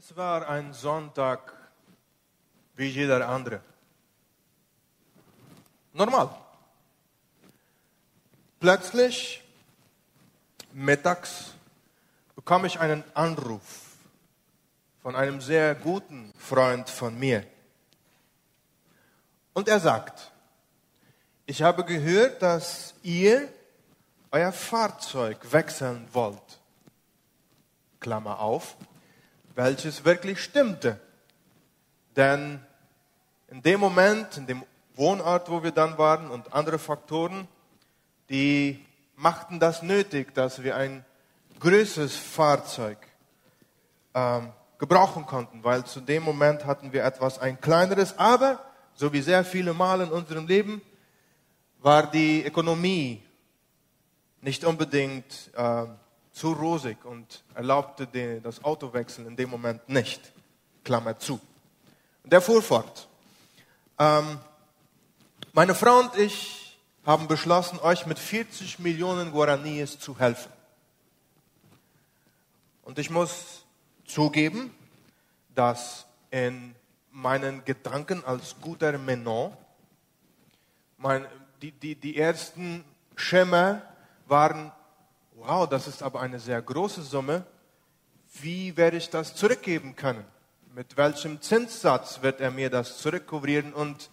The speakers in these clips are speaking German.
Es war ein Sonntag wie jeder andere. Normal. Plötzlich, mittags, bekam ich einen Anruf von einem sehr guten Freund von mir. Und er sagt, ich habe gehört, dass ihr euer Fahrzeug wechseln wollt. Klammer auf, welches wirklich stimmte. Denn in dem Moment, in dem Wohnort, wo wir dann waren und andere Faktoren, die machten das nötig, dass wir ein größeres Fahrzeug ähm, gebrauchen konnten, weil zu dem Moment hatten wir etwas ein kleineres, aber so wie sehr viele Mal in unserem Leben war die Ökonomie nicht unbedingt äh, zu rosig und erlaubte das Autowechseln in dem Moment nicht. Klammer zu. Und der fuhr fort. Ähm, meine Frau und ich haben beschlossen, euch mit 40 Millionen Guaranis zu helfen. Und ich muss zugeben, dass in meinen Gedanken als guter Menon mein, die, die, die ersten Schimmer waren, wow, das ist aber eine sehr große Summe. Wie werde ich das zurückgeben können? Mit welchem Zinssatz wird er mir das zurückkurieren und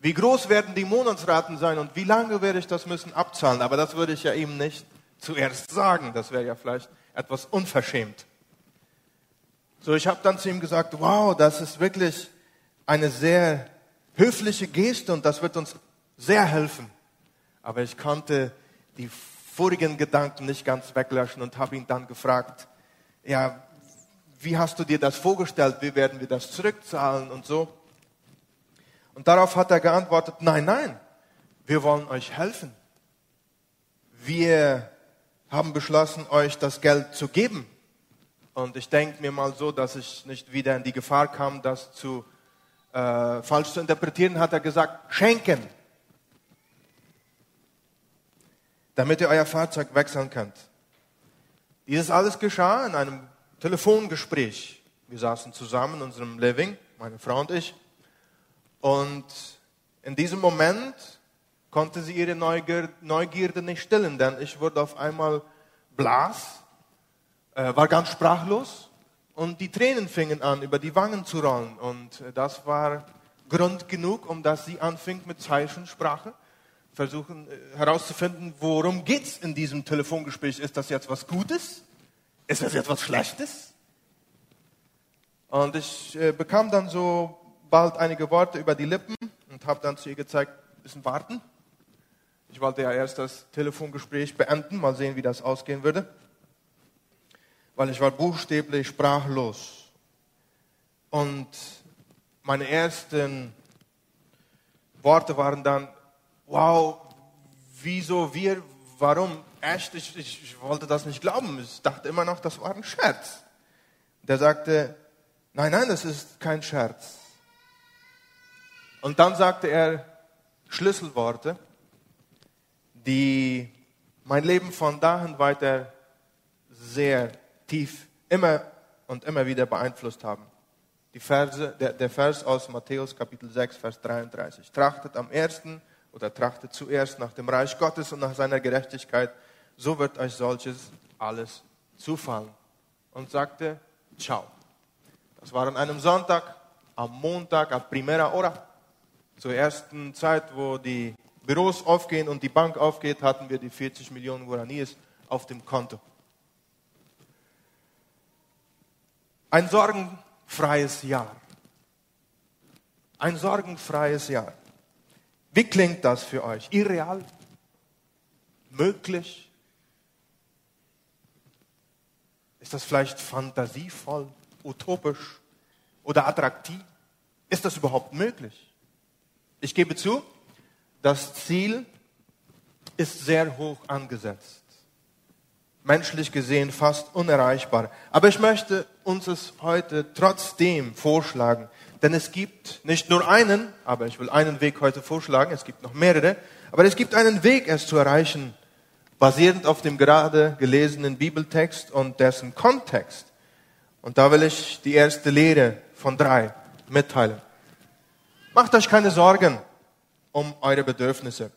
wie groß werden die Monatsraten sein und wie lange werde ich das müssen abzahlen? Aber das würde ich ja ihm nicht zuerst sagen. Das wäre ja vielleicht etwas unverschämt. So, ich habe dann zu ihm gesagt, wow, das ist wirklich eine sehr höfliche Geste und das wird uns sehr helfen. Aber ich konnte die vorigen Gedanken nicht ganz weglöschen und habe ihn dann gefragt, ja, wie hast du dir das vorgestellt? Wie werden wir das zurückzahlen und so? Und darauf hat er geantwortet, nein, nein, wir wollen euch helfen. Wir haben beschlossen, euch das Geld zu geben. Und ich denke mir mal so, dass ich nicht wieder in die Gefahr kam, das zu äh, falsch zu interpretieren, hat er gesagt, schenken. Damit ihr euer Fahrzeug wechseln könnt. Dieses alles geschah in einem Telefongespräch. Wir saßen zusammen in unserem Living, meine Frau und ich. Und in diesem Moment konnte sie ihre Neugierde nicht stillen, denn ich wurde auf einmal blass, äh, war ganz sprachlos und die Tränen fingen an, über die Wangen zu rollen. Und das war Grund genug, um dass sie anfing mit Zeichensprache versuchen äh, herauszufinden, worum geht es in diesem Telefongespräch. Ist das jetzt was Gutes? Ist das jetzt was Schlechtes? Und ich äh, bekam dann so bald einige Worte über die Lippen und habe dann zu ihr gezeigt, bisschen warten. Ich wollte ja erst das Telefongespräch beenden, mal sehen, wie das ausgehen würde. Weil ich war buchstäblich sprachlos. Und meine ersten Worte waren dann, wow, wieso wir, warum, echt, ich, ich, wollte das nicht glauben. Ich dachte immer noch, das war ein Scherz. Der sagte, nein, nein, das ist kein Scherz. Und dann sagte er Schlüsselworte, die mein Leben von dahin weiter sehr tief immer und immer wieder beeinflusst haben. Die Verse, der, der Vers aus Matthäus Kapitel 6, Vers 33. Trachtet am ersten oder trachtet zuerst nach dem Reich Gottes und nach seiner Gerechtigkeit, so wird euch solches alles zufallen. Und sagte, ciao. Das war an einem Sonntag, am Montag, a primera hora, zur ersten Zeit, wo die Büros aufgehen und die Bank aufgeht, hatten wir die 40 Millionen Guaranis auf dem Konto. Ein sorgenfreies Jahr. Ein sorgenfreies Jahr. Wie klingt das für euch? Irreal? Möglich? Ist das vielleicht fantasievoll, utopisch oder attraktiv? Ist das überhaupt möglich? Ich gebe zu, das Ziel ist sehr hoch angesetzt. Menschlich gesehen fast unerreichbar. Aber ich möchte uns es heute trotzdem vorschlagen, denn es gibt nicht nur einen, aber ich will einen Weg heute vorschlagen, es gibt noch mehrere, aber es gibt einen Weg, es zu erreichen, basierend auf dem gerade gelesenen Bibeltext und dessen Kontext. Und da will ich die erste Lehre von drei mitteilen. Macht euch keine Sorgen um eure Bedürfnisse.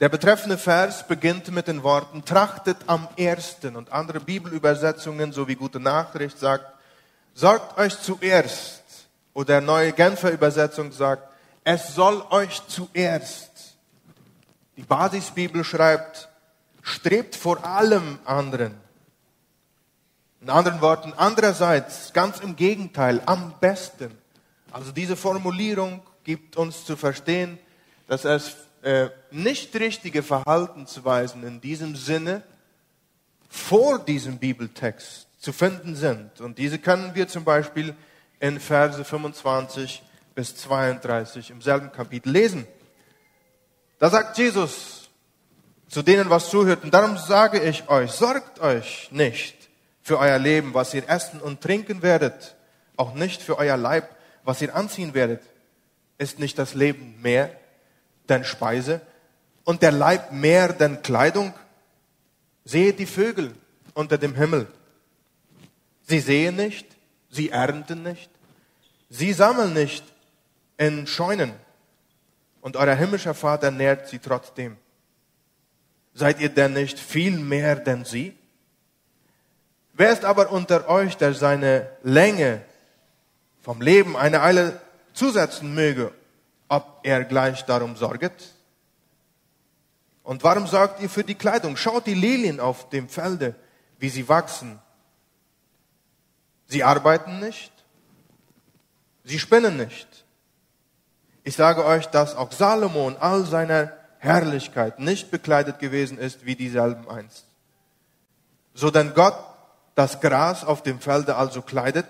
Der betreffende Vers beginnt mit den Worten, trachtet am ersten und andere Bibelübersetzungen sowie gute Nachricht sagt, sorgt euch zuerst. Oder neue Genfer Übersetzung sagt, es soll euch zuerst. Die Basisbibel schreibt, strebt vor allem anderen. In anderen Worten, andererseits, ganz im Gegenteil, am besten. Also diese Formulierung gibt uns zu verstehen, dass es äh, nicht richtige Verhaltensweisen in diesem Sinne vor diesem Bibeltext zu finden sind. Und diese können wir zum Beispiel in Verse 25 bis 32 im selben Kapitel lesen. Da sagt Jesus zu denen, was zuhört, und darum sage ich euch, sorgt euch nicht für euer Leben, was ihr essen und trinken werdet, auch nicht für euer Leib, was ihr anziehen werdet. Ist nicht das Leben mehr denn Speise und der Leib mehr denn Kleidung? Seht die Vögel unter dem Himmel. Sie sehen nicht, sie ernten nicht, sie sammeln nicht in Scheunen und euer himmlischer Vater nährt sie trotzdem. Seid ihr denn nicht viel mehr denn sie? Wer ist aber unter euch, der seine Länge vom Leben eine Eile zusetzen möge, ob er gleich darum sorget? Und warum sorgt ihr für die Kleidung? Schaut die Lilien auf dem Felde, wie sie wachsen. Sie arbeiten nicht, sie spinnen nicht. Ich sage euch, dass auch Salomon all seiner Herrlichkeit nicht bekleidet gewesen ist wie dieselben einst. So denn Gott das Gras auf dem Felde also kleidet,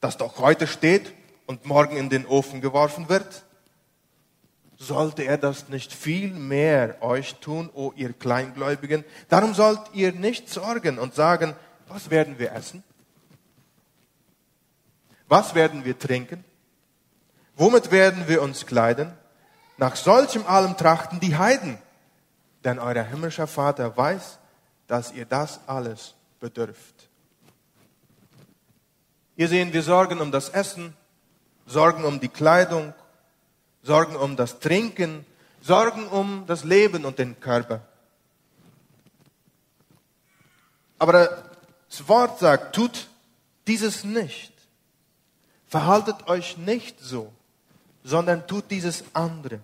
das doch heute steht und morgen in den Ofen geworfen wird? Sollte er das nicht viel mehr euch tun, o ihr Kleingläubigen? Darum sollt ihr nicht sorgen und sagen, was werden wir essen? Was werden wir trinken? Womit werden wir uns kleiden? Nach solchem allem trachten die Heiden. Denn euer himmlischer Vater weiß, dass ihr das alles bedürft. Hier sehen wir Sorgen um das Essen, Sorgen um die Kleidung, Sorgen um das Trinken, Sorgen um das Leben und den Körper. Aber das Wort sagt, tut dieses nicht. Verhaltet euch nicht so, sondern tut dieses andere.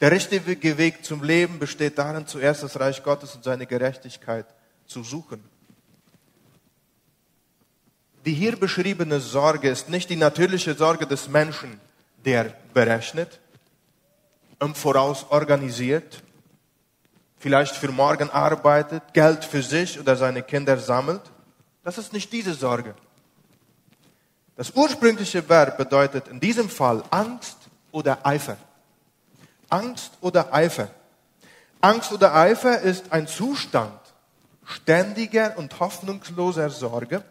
Der richtige Weg zum Leben besteht darin, zuerst das Reich Gottes und seine Gerechtigkeit zu suchen. Die hier beschriebene Sorge ist nicht die natürliche Sorge des Menschen, der berechnet, im Voraus organisiert, vielleicht für morgen arbeitet, Geld für sich oder seine Kinder sammelt. Das ist nicht diese Sorge. Das ursprüngliche Verb bedeutet in diesem Fall Angst oder Eifer. Angst oder Eifer. Angst oder Eifer ist ein Zustand ständiger und hoffnungsloser Sorge,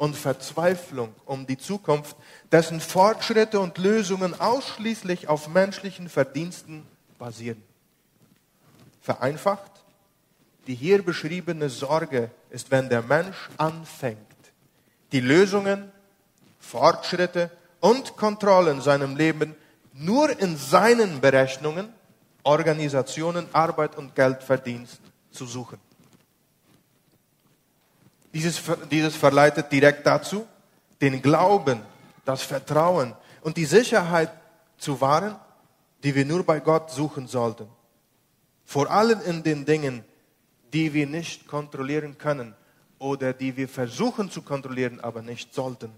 und Verzweiflung um die Zukunft, dessen Fortschritte und Lösungen ausschließlich auf menschlichen Verdiensten basieren. Vereinfacht, die hier beschriebene Sorge ist, wenn der Mensch anfängt, die Lösungen, Fortschritte und Kontrollen in seinem Leben nur in seinen Berechnungen, Organisationen, Arbeit und Geldverdienst zu suchen. Dieses, dieses verleitet direkt dazu, den Glauben, das Vertrauen und die Sicherheit zu wahren, die wir nur bei Gott suchen sollten. Vor allem in den Dingen, die wir nicht kontrollieren können oder die wir versuchen zu kontrollieren, aber nicht sollten.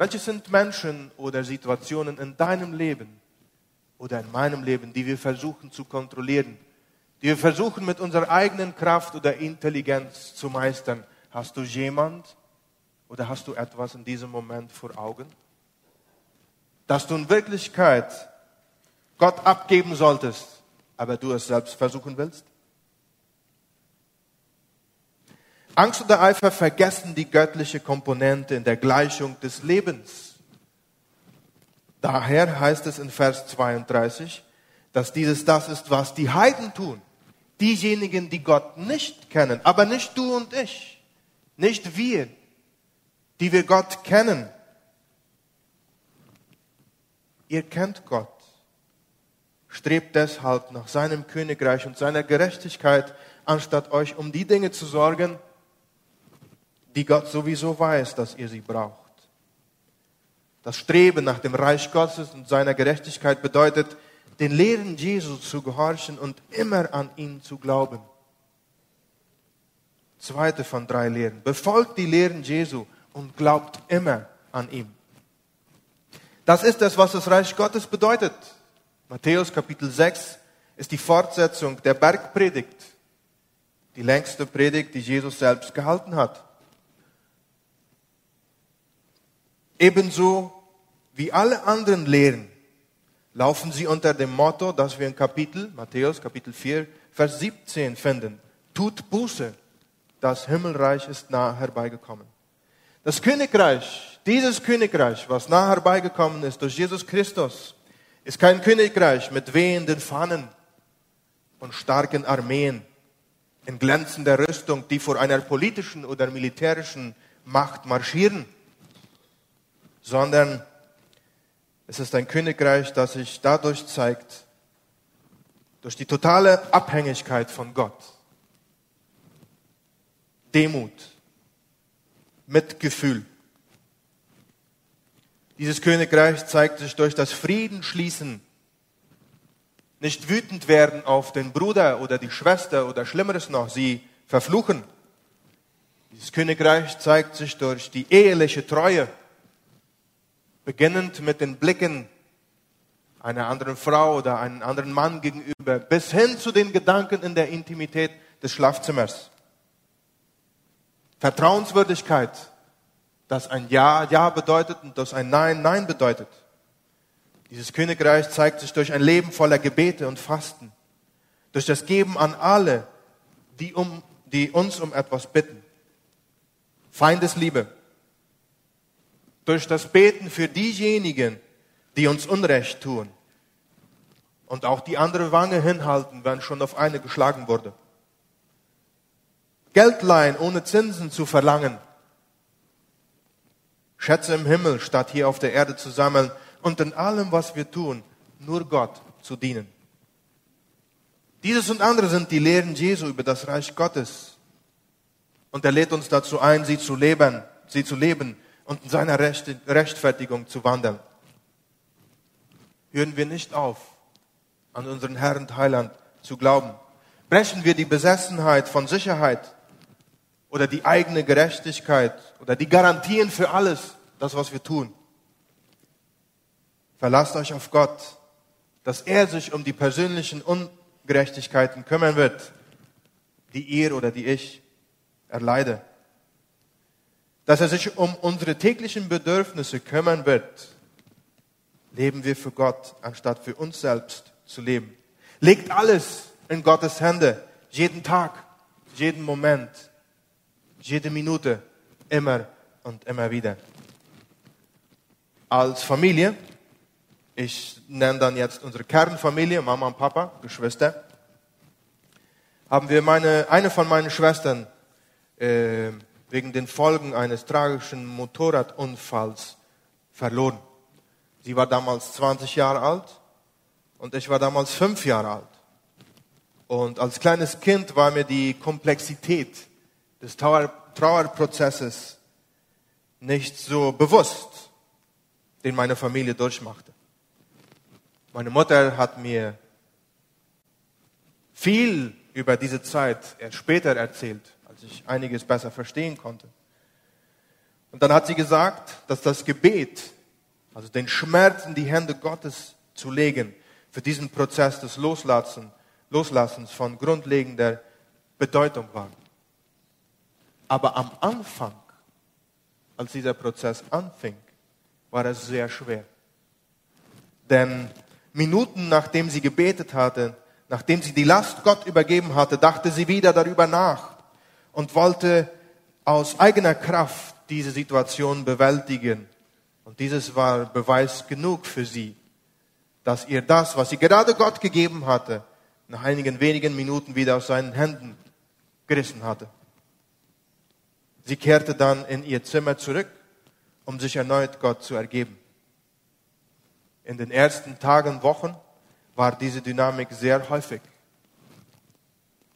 Welche sind Menschen oder Situationen in deinem Leben oder in meinem Leben, die wir versuchen zu kontrollieren? die wir versuchen mit unserer eigenen Kraft oder Intelligenz zu meistern. Hast du jemand oder hast du etwas in diesem Moment vor Augen? Dass du in Wirklichkeit Gott abgeben solltest, aber du es selbst versuchen willst? Angst oder Eifer vergessen die göttliche Komponente in der Gleichung des Lebens. Daher heißt es in Vers 32, dass dieses das ist, was die Heiden tun diejenigen, die Gott nicht kennen, aber nicht du und ich. Nicht wir, die wir Gott kennen. Ihr kennt Gott. Strebt deshalb nach seinem Königreich und seiner Gerechtigkeit, anstatt euch um die Dinge zu sorgen, die Gott sowieso weiß, dass ihr sie braucht. Das Streben nach dem Reich Gottes und seiner Gerechtigkeit bedeutet, den Lehren Jesu zu gehorchen und immer an ihn zu glauben. Zweite von drei Lehren. Befolgt die Lehren Jesu und glaubt immer an ihm. Das ist es, was das Reich Gottes bedeutet. Matthäus Kapitel 6 ist die Fortsetzung der Bergpredigt, die längste Predigt, die Jesus selbst gehalten hat. Ebenso wie alle anderen Lehren laufen sie unter dem Motto, das wir in Kapitel, Matthäus Kapitel 4, Vers 17 finden. Tut Buße, das Himmelreich ist nah herbeigekommen. Das Königreich, dieses Königreich, was nah herbeigekommen ist durch Jesus Christus, ist kein Königreich mit wehenden Fahnen und starken Armeen in glänzender Rüstung, die vor einer politischen oder militärischen Macht marschieren, sondern es ist ein Königreich, das sich dadurch zeigt, durch die totale Abhängigkeit von Gott. Demut, Mitgefühl. Dieses Königreich zeigt sich durch das Friedensschließen, nicht wütend werden auf den Bruder oder die Schwester oder Schlimmeres noch, sie verfluchen. Dieses Königreich zeigt sich durch die eheliche Treue, beginnend mit den Blicken einer anderen Frau oder einem anderen Mann gegenüber, bis hin zu den Gedanken in der Intimität des Schlafzimmers. Vertrauenswürdigkeit, das ein Ja Ja bedeutet und das ein Nein Nein bedeutet. Dieses Königreich zeigt sich durch ein Leben voller Gebete und Fasten, durch das Geben an alle, die, um, die uns um etwas bitten. Feindesliebe, durch das Beten für diejenigen, die uns Unrecht tun und auch die andere Wange hinhalten, wenn schon auf eine geschlagen wurde. Geld leihen, ohne Zinsen zu verlangen. Schätze im Himmel, statt hier auf der Erde zu sammeln und in allem, was wir tun, nur Gott zu dienen. Dieses und andere sind die Lehren Jesu über das Reich Gottes. Und er lädt uns dazu ein, sie zu leben, sie zu leben und in seiner Rechtfertigung zu wandeln. Hören wir nicht auf, an unseren Herrn Heiland zu glauben. Brechen wir die Besessenheit von Sicherheit oder die eigene Gerechtigkeit oder die Garantien für alles, das, was wir tun. Verlasst euch auf Gott, dass er sich um die persönlichen Ungerechtigkeiten kümmern wird, die ihr oder die ich erleide dass er sich um unsere täglichen Bedürfnisse kümmern wird, leben wir für Gott, anstatt für uns selbst zu leben. Legt alles in Gottes Hände, jeden Tag, jeden Moment, jede Minute, immer und immer wieder. Als Familie, ich nenne dann jetzt unsere Kernfamilie, Mama und Papa, Geschwister, haben wir meine, eine von meinen Schwestern äh, wegen den Folgen eines tragischen Motorradunfalls verloren. Sie war damals 20 Jahre alt und ich war damals fünf Jahre alt. Und als kleines Kind war mir die Komplexität des Trauer Trauerprozesses nicht so bewusst, den meine Familie durchmachte. Meine Mutter hat mir viel über diese Zeit später erzählt ich einiges besser verstehen konnte. Und dann hat sie gesagt, dass das Gebet, also den Schmerz in die Hände Gottes zu legen, für diesen Prozess des Loslassen, Loslassens von grundlegender Bedeutung war. Aber am Anfang, als dieser Prozess anfing, war es sehr schwer. Denn Minuten nachdem sie gebetet hatte, nachdem sie die Last Gott übergeben hatte, dachte sie wieder darüber nach und wollte aus eigener Kraft diese Situation bewältigen. Und dieses war Beweis genug für sie, dass ihr das, was sie gerade Gott gegeben hatte, nach einigen wenigen Minuten wieder aus seinen Händen gerissen hatte. Sie kehrte dann in ihr Zimmer zurück, um sich erneut Gott zu ergeben. In den ersten Tagen, Wochen war diese Dynamik sehr häufig.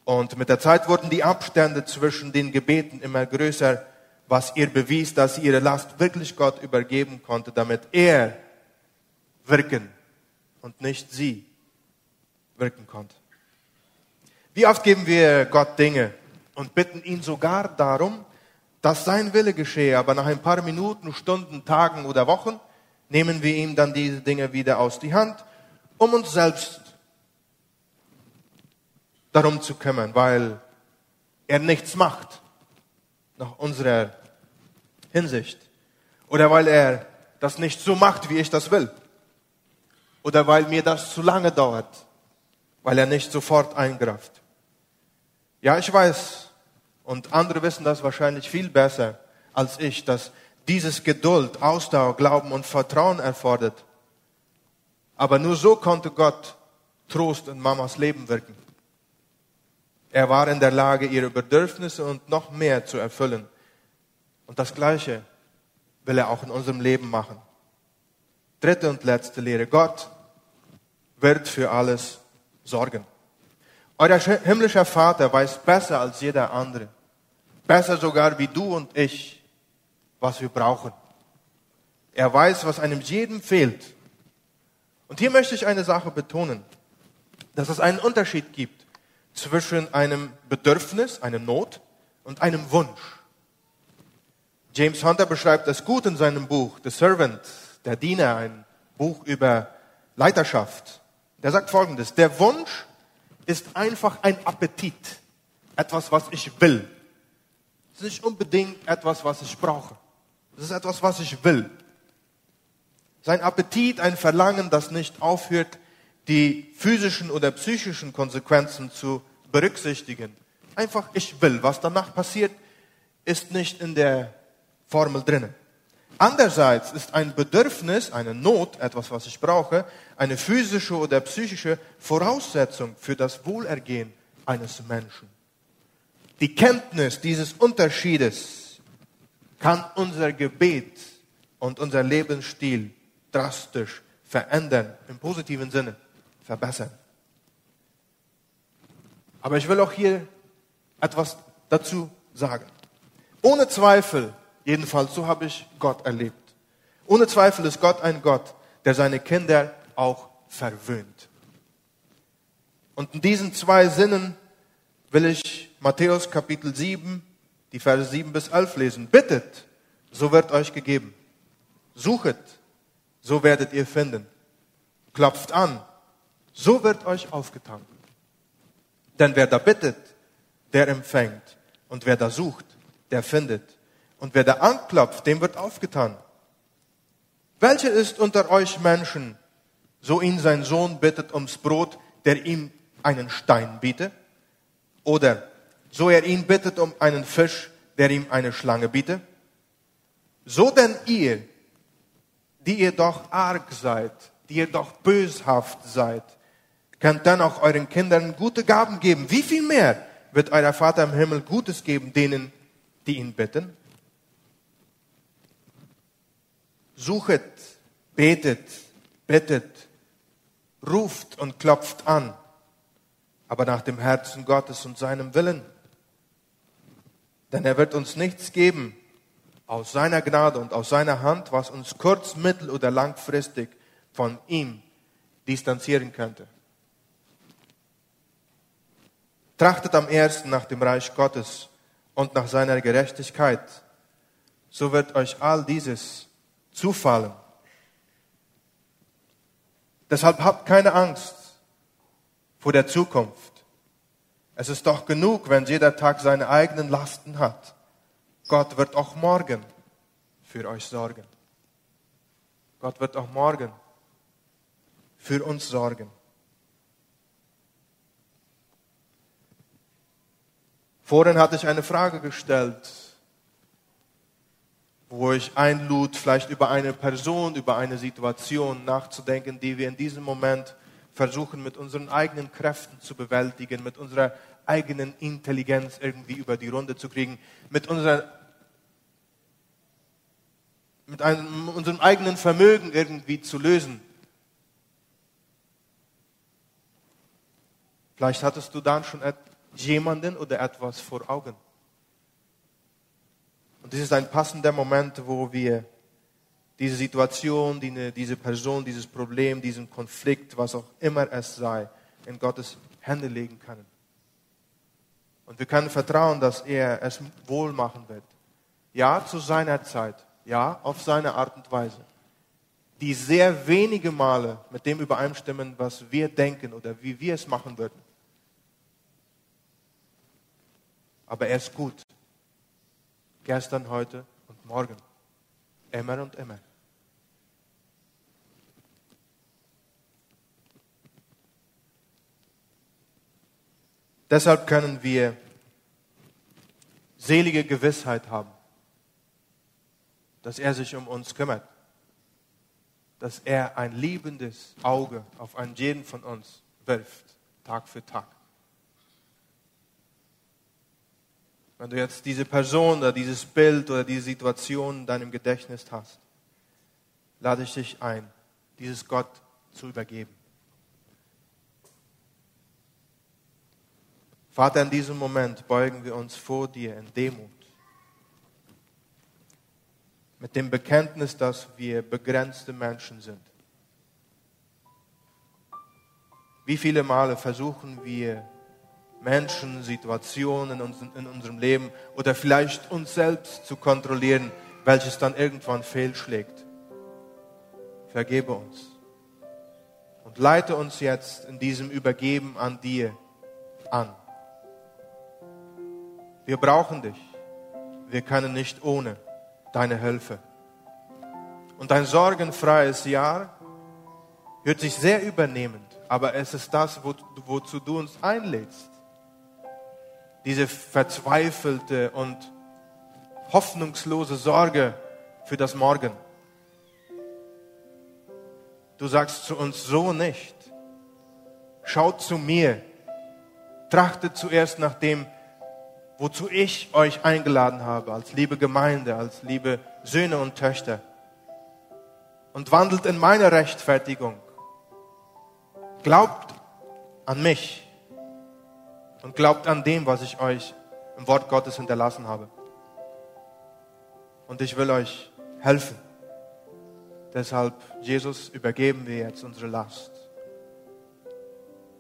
Und mit der Zeit wurden die Abstände zwischen den Gebeten immer größer, was ihr bewies, dass sie ihre Last wirklich Gott übergeben konnte, damit er wirken und nicht sie wirken konnte. Wie oft geben wir Gott Dinge und bitten ihn sogar darum, dass sein Wille geschehe, aber nach ein paar Minuten, Stunden, Tagen oder Wochen nehmen wir ihm dann diese Dinge wieder aus die Hand, um uns selbst darum zu kümmern, weil er nichts macht nach unserer Hinsicht. Oder weil er das nicht so macht, wie ich das will. Oder weil mir das zu lange dauert, weil er nicht sofort eingreift. Ja, ich weiß, und andere wissen das wahrscheinlich viel besser als ich, dass dieses Geduld, Ausdauer, Glauben und Vertrauen erfordert. Aber nur so konnte Gott Trost in Mamas Leben wirken. Er war in der Lage, ihre Bedürfnisse und noch mehr zu erfüllen. Und das Gleiche will er auch in unserem Leben machen. Dritte und letzte Lehre. Gott wird für alles sorgen. Euer himmlischer Vater weiß besser als jeder andere, besser sogar wie du und ich, was wir brauchen. Er weiß, was einem jedem fehlt. Und hier möchte ich eine Sache betonen, dass es einen Unterschied gibt zwischen einem Bedürfnis, einer Not und einem Wunsch. James Hunter beschreibt das gut in seinem Buch The Servant, der Diener, ein Buch über Leiterschaft. Der sagt folgendes, der Wunsch ist einfach ein Appetit, etwas, was ich will. Es ist nicht unbedingt etwas, was ich brauche. Es ist etwas, was ich will. Sein Appetit, ein Verlangen, das nicht aufhört, die physischen oder psychischen Konsequenzen zu berücksichtigen. Einfach, ich will. Was danach passiert, ist nicht in der Formel drinnen. Andererseits ist ein Bedürfnis, eine Not, etwas, was ich brauche, eine physische oder psychische Voraussetzung für das Wohlergehen eines Menschen. Die Kenntnis dieses Unterschiedes kann unser Gebet und unser Lebensstil drastisch verändern, im positiven Sinne verbessern. Aber ich will auch hier etwas dazu sagen. Ohne Zweifel, jedenfalls so habe ich Gott erlebt. Ohne Zweifel ist Gott ein Gott, der seine Kinder auch verwöhnt. Und in diesen zwei Sinnen will ich Matthäus Kapitel 7, die Verse 7 bis 11 lesen. Bittet, so wird euch gegeben. Suchet, so werdet ihr finden. Klopft an, so wird euch aufgetan. Denn wer da bittet, der empfängt. Und wer da sucht, der findet. Und wer da anklopft, dem wird aufgetan. Welcher ist unter euch Menschen, so ihn sein Sohn bittet ums Brot, der ihm einen Stein bietet? Oder so er ihn bittet um einen Fisch, der ihm eine Schlange bietet? So denn ihr, die ihr doch arg seid, die ihr doch böshaft seid, könnt dann auch euren Kindern gute Gaben geben. Wie viel mehr wird euer Vater im Himmel Gutes geben denen, die ihn bitten? Suchet, betet, bittet, ruft und klopft an, aber nach dem Herzen Gottes und seinem Willen. Denn er wird uns nichts geben aus seiner Gnade und aus seiner Hand, was uns kurz-, mittel- oder langfristig von ihm distanzieren könnte. Trachtet am ersten nach dem Reich Gottes und nach seiner Gerechtigkeit. So wird euch all dieses zufallen. Deshalb habt keine Angst vor der Zukunft. Es ist doch genug, wenn jeder Tag seine eigenen Lasten hat. Gott wird auch morgen für euch sorgen. Gott wird auch morgen für uns sorgen. Vorhin hatte ich eine Frage gestellt, wo ich einlud, vielleicht über eine Person, über eine Situation nachzudenken, die wir in diesem Moment versuchen, mit unseren eigenen Kräften zu bewältigen, mit unserer eigenen Intelligenz irgendwie über die Runde zu kriegen, mit unserer mit einem, unserem eigenen Vermögen irgendwie zu lösen. Vielleicht hattest du dann schon jemanden oder etwas vor Augen. Und dies ist ein passender Moment, wo wir diese Situation, diese Person, dieses Problem, diesen Konflikt, was auch immer es sei, in Gottes Hände legen können. Und wir können vertrauen, dass er es wohl machen wird. Ja, zu seiner Zeit. Ja, auf seine Art und Weise. Die sehr wenige Male mit dem übereinstimmen, was wir denken oder wie wir es machen würden. Aber er ist gut. Gestern, heute und morgen. Immer und immer. Deshalb können wir selige Gewissheit haben, dass er sich um uns kümmert, dass er ein liebendes Auge auf einen jeden von uns wirft, Tag für Tag. Wenn du jetzt diese Person oder dieses Bild oder diese Situation in deinem Gedächtnis hast, lade ich dich ein, dieses Gott zu übergeben. Vater, in diesem Moment beugen wir uns vor dir in Demut. Mit dem Bekenntnis, dass wir begrenzte Menschen sind. Wie viele Male versuchen wir Menschen, Situationen in unserem Leben oder vielleicht uns selbst zu kontrollieren, welches dann irgendwann fehlschlägt. Vergebe uns und leite uns jetzt in diesem Übergeben an dir an. Wir brauchen dich. Wir können nicht ohne deine Hilfe. Und ein sorgenfreies Jahr hört sich sehr übernehmend, aber es ist das, wozu du uns einlädst. Diese verzweifelte und hoffnungslose Sorge für das Morgen. Du sagst zu uns so nicht. Schaut zu mir. Trachtet zuerst nach dem, wozu ich euch eingeladen habe, als liebe Gemeinde, als liebe Söhne und Töchter. Und wandelt in meine Rechtfertigung. Glaubt an mich und glaubt an dem, was ich euch im Wort Gottes hinterlassen habe. Und ich will euch helfen. Deshalb, Jesus, übergeben wir jetzt unsere Last.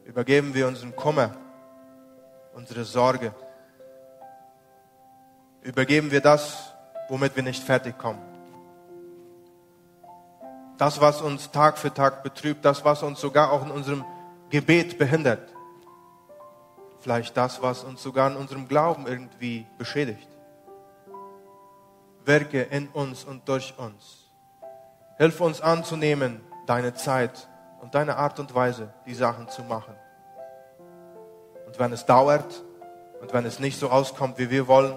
Übergeben wir unseren Kummer, unsere Sorge übergeben wir das, womit wir nicht fertig kommen. Das, was uns Tag für Tag betrübt, das, was uns sogar auch in unserem Gebet behindert. Vielleicht das, was uns sogar in unserem Glauben irgendwie beschädigt. Wirke in uns und durch uns. Hilf uns anzunehmen, deine Zeit und deine Art und Weise, die Sachen zu machen. Und wenn es dauert und wenn es nicht so auskommt, wie wir wollen,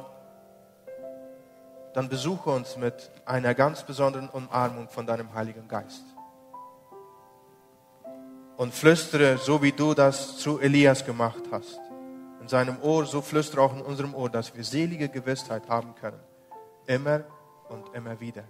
dann besuche uns mit einer ganz besonderen Umarmung von deinem Heiligen Geist. Und flüstere, so wie du das zu Elias gemacht hast, in seinem Ohr, so flüstere auch in unserem Ohr, dass wir selige Gewissheit haben können. Immer und immer wieder.